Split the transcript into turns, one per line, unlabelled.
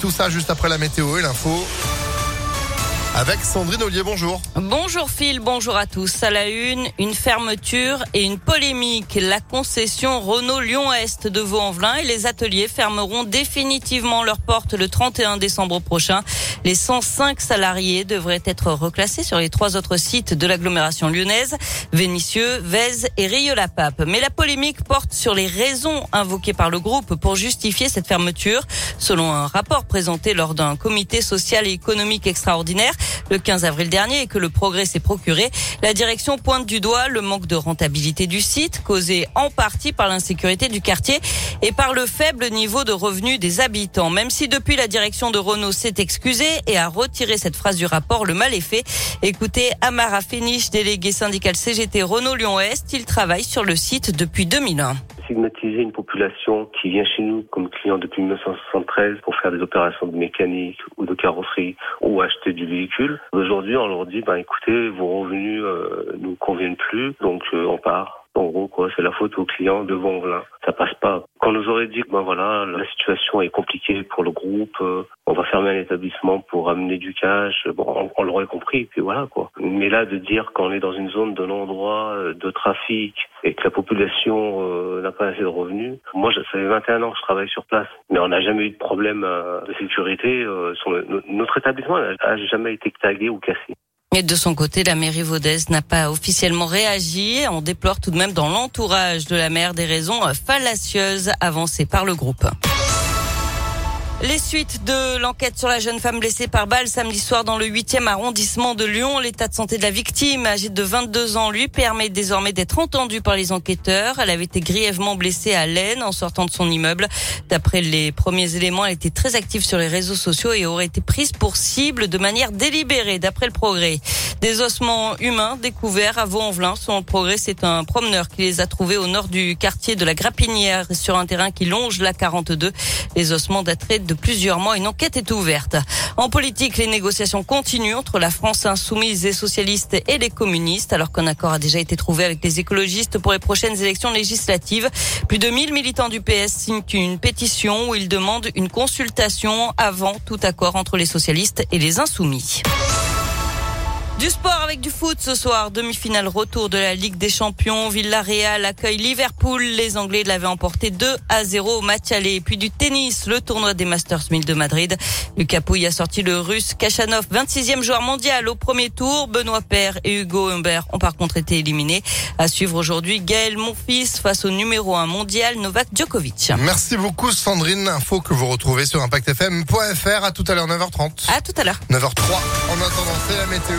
Tout ça juste après la météo et l'info. Avec Sandrine Ollier, bonjour.
Bonjour Phil, bonjour à tous. À la une, une fermeture et une polémique. La concession Renault Lyon-Est de Vaux-en-Velin et les ateliers fermeront définitivement leurs portes le 31 décembre prochain. Les 105 salariés devraient être reclassés sur les trois autres sites de l'agglomération lyonnaise, Vénissieux, Vèze et Rieux-la-Pape. Mais la polémique porte sur les raisons invoquées par le groupe pour justifier cette fermeture. Selon un rapport présenté lors d'un comité social et économique extraordinaire, le 15 avril dernier et que le progrès s'est procuré. La direction pointe du doigt le manque de rentabilité du site, causé en partie par l'insécurité du quartier et par le faible niveau de revenus des habitants. Même si depuis la direction de Renault s'est excusée et a retiré cette phrase du rapport, le mal est fait. Écoutez Amara Féniche, délégué syndical CGT Renault Lyon-Est. Il travaille sur le site depuis 2001
stigmatiser une population qui vient chez nous comme client depuis 1973 pour faire des opérations de mécanique ou de carrosserie ou acheter du véhicule. Aujourd'hui, on leur dit, ben écoutez, vos revenus euh, nous conviennent plus, donc euh, on part. En gros, quoi, c'est la faute au client devant là. Quand nous aurait dit que ben voilà, la situation est compliquée pour le groupe, euh, on va fermer un établissement pour amener du cash, bon, on, l'aurait compris, puis voilà quoi. Mais là, de dire qu'on est dans une zone de non-droit, euh, de trafic, et que la population euh, n'a pas assez de revenus, moi, ça fait 21 ans que je travaille sur place, mais on n'a jamais eu de problème de sécurité. Sur notre établissement n'a jamais été tagué ou cassé.
Et de son côté, la mairie vaudaise n'a pas officiellement réagi. On déplore tout de même dans l'entourage de la maire des raisons fallacieuses avancées par le groupe. Les suites de l'enquête sur la jeune femme blessée par balle samedi soir dans le 8e arrondissement de Lyon. L'état de santé de la victime, âgée de 22 ans, lui permet désormais d'être entendue par les enquêteurs. Elle avait été grièvement blessée à l'aine en sortant de son immeuble. D'après les premiers éléments, elle était très active sur les réseaux sociaux et aurait été prise pour cible de manière délibérée, d'après le progrès. Des ossements humains découverts à Vaux-en-Velin. Selon le progrès, c'est un promeneur qui les a trouvés au nord du quartier de la Grappinière sur un terrain qui longe la 42. Les ossements dateraient de plusieurs mois. Une enquête est ouverte. En politique, les négociations continuent entre la France insoumise et socialiste et les communistes, alors qu'un accord a déjà été trouvé avec les écologistes pour les prochaines élections législatives. Plus de 1000 militants du PS signent une pétition où ils demandent une consultation avant tout accord entre les socialistes et les insoumis. Du sport avec du foot ce soir. Demi-finale retour de la Ligue des Champions. Villarreal accueille Liverpool. Les Anglais l'avaient emporté 2 à 0 au match aller. Puis du tennis, le tournoi des Masters 1000 de Madrid. Lucas Pouille a sorti le russe Kachanov, 26e joueur mondial au premier tour. Benoît Paire et Hugo Humbert ont par contre été éliminés. À suivre aujourd'hui Gaël Monfils face au numéro 1 mondial Novak Djokovic.
Merci beaucoup Sandrine. Info que vous retrouvez sur impactfm.fr. À tout à l'heure 9h30.
À tout à l'heure.
9h03. En attendant, c'est la météo.